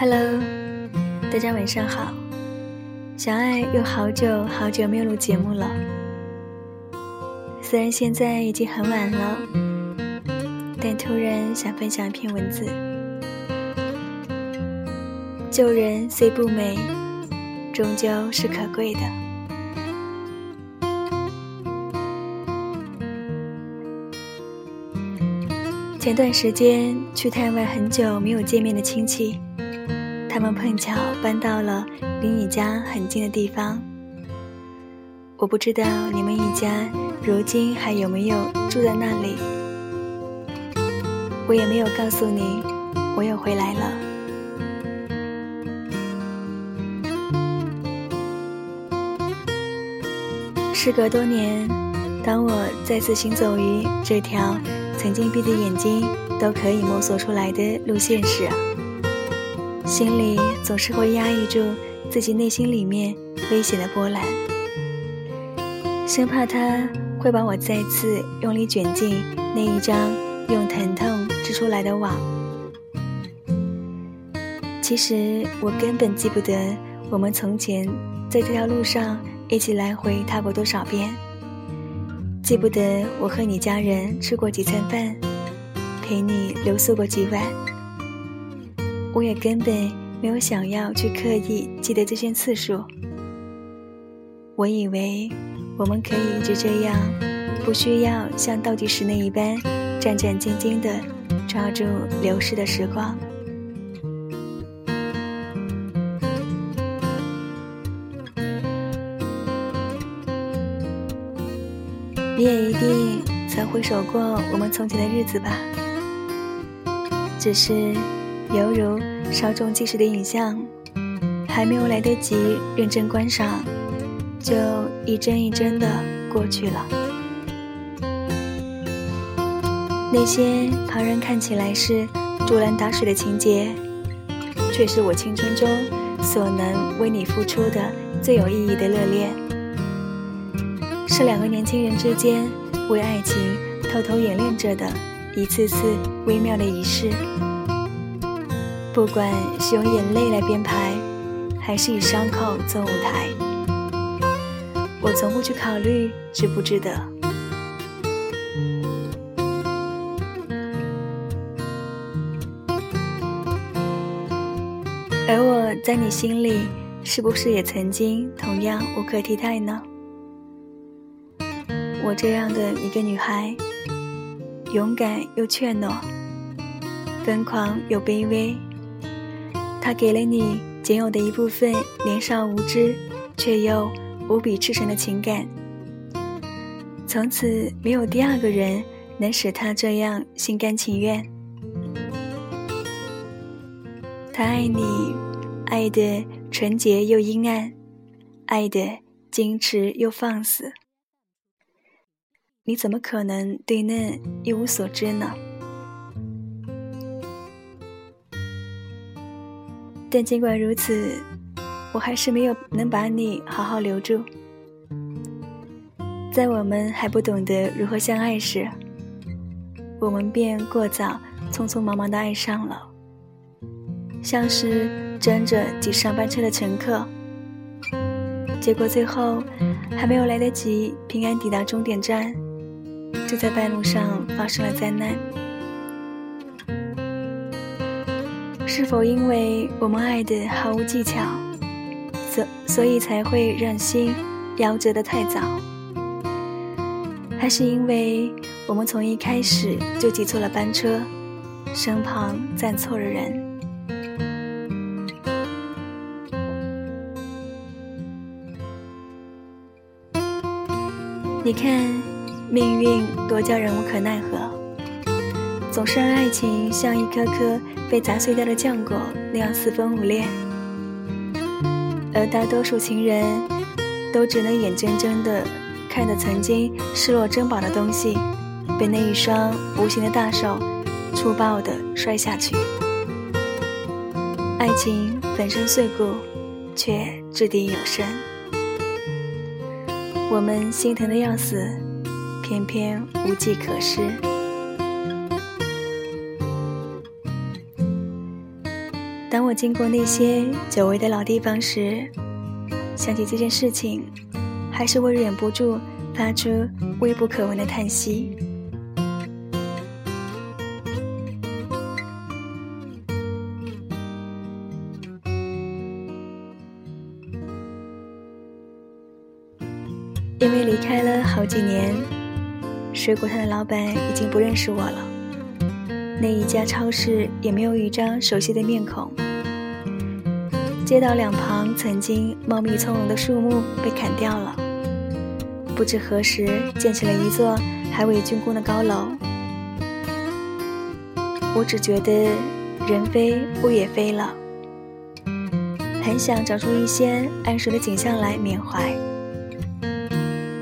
Hello，大家晚上好。小爱又好久好久没有录节目了，虽然现在已经很晚了，但突然想分享一篇文字。旧人虽不美，终究是可贵的。前段时间去探望很久没有见面的亲戚。他们碰巧搬到了离你家很近的地方。我不知道你们一家如今还有没有住在那里。我也没有告诉你，我又回来了。时隔多年，当我再次行走于这条曾经闭着眼睛都可以摸索出来的路线时，心里总是会压抑住自己内心里面危险的波澜，生怕他会把我再次用力卷进那一张用疼痛织出来的网。其实我根本记不得我们从前在这条路上一起来回踏过多少遍，记不得我和你家人吃过几餐饭，陪你留宿过几晚。我也根本没有想要去刻意记得这些次数。我以为我们可以一直这样，不需要像倒计时那一般战战兢兢地抓住流逝的时光。你也一定曾回首过我们从前的日子吧？只是。犹如稍纵即逝的影像，还没有来得及认真观赏，就一帧一帧的过去了。那些旁人看起来是竹篮打水的情节，却是我青春中所能为你付出的最有意义的热恋，是两个年轻人之间为爱情偷偷演练着的一次次微妙的仪式。不管是用眼泪来编排，还是以伤口做舞台，我从不去考虑值不值得。而我在你心里，是不是也曾经同样无可替代呢？我这样的一个女孩，勇敢又怯懦，疯狂又卑微。他给了你仅有的一部分年少无知，却又无比赤诚的情感。从此没有第二个人能使他这样心甘情愿。他爱你，爱的纯洁又阴暗，爱的矜持又放肆。你怎么可能对那一无所知呢？但尽管如此，我还是没有能把你好好留住。在我们还不懂得如何相爱时，我们便过早、匆匆忙忙的爱上了，像是争着挤上班车的乘客。结果最后还没有来得及平安抵达终点站，就在半路上发生了灾难。是否因为我们爱的毫无技巧，所所以才会让心夭折的太早？还是因为我们从一开始就挤错了班车，身旁站错了人？你看，命运多叫人无可奈何。总是让爱情像一颗颗被砸碎掉的浆果那样四分五裂，而大多数情人都只能眼睁睁地看着曾经视若珍宝的东西，被那一双无形的大手粗暴地摔下去。爱情粉身碎骨，却掷地有声。我们心疼的要死，偏偏无计可施。当我经过那些久违的老地方时，想起这件事情，还是会忍不住发出微不可闻的叹息。因为离开了好几年，水果摊的老板已经不认识我了。那一家超市也没有一张熟悉的面孔。街道两旁曾经茂密葱茏的树木被砍掉了，不知何时建起了一座还未竣工的高楼。我只觉得人飞屋也飞了，很想找出一些安熟的景象来缅怀。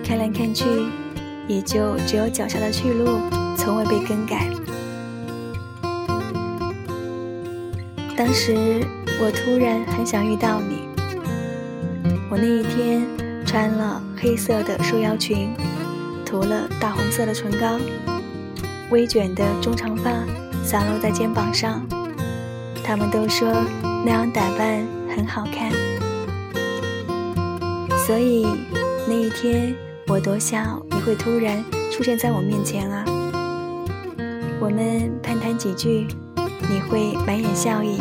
看来看去，也就只有脚下的去路从未被更改。当时我突然很想遇到你。我那一天穿了黑色的束腰裙，涂了大红色的唇膏，微卷的中长发散落在肩膀上。他们都说那样打扮很好看，所以那一天我多想你会突然出现在我面前啊！我们攀谈几句。你会满眼笑意，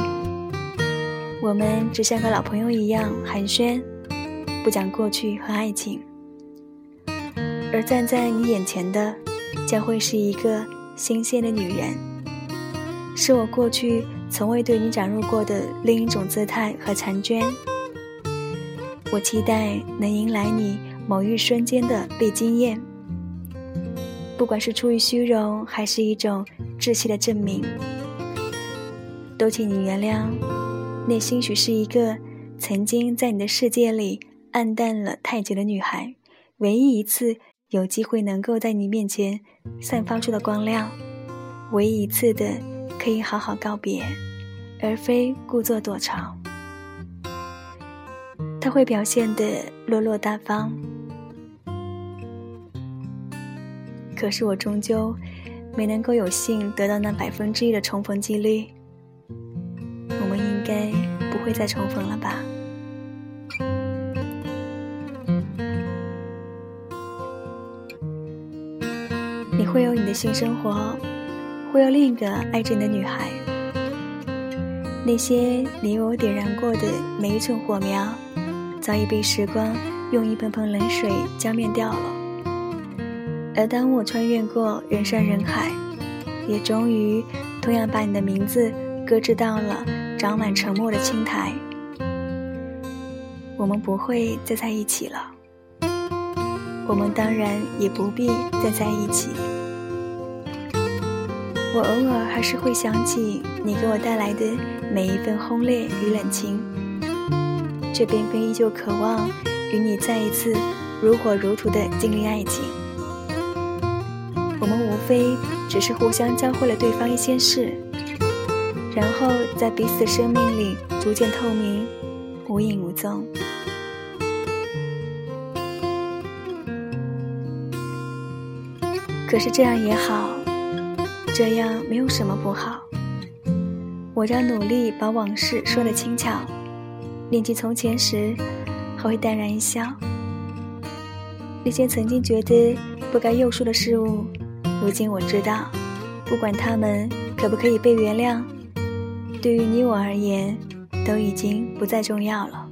我们只像个老朋友一样寒暄，不讲过去和爱情。而站在你眼前的，将会是一个新鲜的女人，是我过去从未对你展露过的另一种姿态和婵娟。我期待能迎来你某一瞬间的被惊艳，不管是出于虚荣，还是一种稚气的证明。都请你原谅，那兴许是一个曾经在你的世界里暗淡了太久的女孩，唯一一次有机会能够在你面前散发出的光亮，唯一一次的可以好好告别，而非故作躲藏。他会表现得落落大方，可是我终究没能够有幸得到那百分之一的重逢几率。该不会再重逢了吧？你会有你的新生活，会有另一个爱着你的女孩。那些你我点燃过的每一寸火苗，早已被时光用一盆盆冷水浇灭掉了。而当我穿越过人山人海，也终于同样把你的名字搁置到了。长满沉默的青苔，我们不会再在一起了。我们当然也不必再在一起。我偶尔还是会想起你给我带来的每一份轰烈与冷清，却偏偏依旧渴望与你再一次如火如荼的经历爱情。我们无非只是互相教会了对方一些事。然后在彼此的生命里逐渐透明，无影无踪。可是这样也好，这样没有什么不好。我将努力把往事说得轻巧，念及从前时，还会淡然一笑。那些曾经觉得不该又说的事物，如今我知道，不管他们可不可以被原谅。对于你我而言，都已经不再重要了。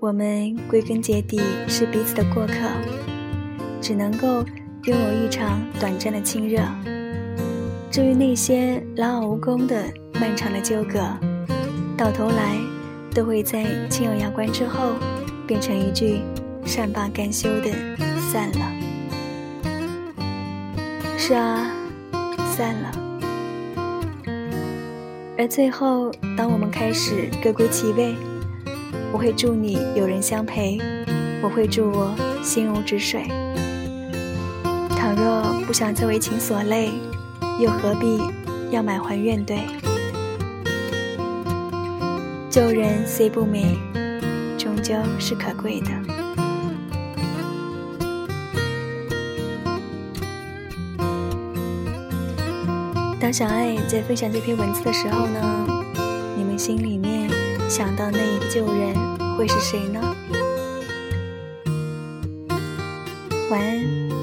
我们归根结底是彼此的过客，只能够拥有一场短暂的亲热。至于那些劳而无功的漫长的纠葛，到头来都会在亲友牙关之后，变成一句善罢甘休的散了。是啊，散了。而最后，当我们开始各归其位，我会祝你有人相陪，我会祝我心如止水。倘若不想再为情所累，又何必要满怀怨怼？旧人虽不美，终究是可贵的。当小爱在分享这篇文字的时候呢，你们心里面想到那一个旧人会是谁呢？晚安。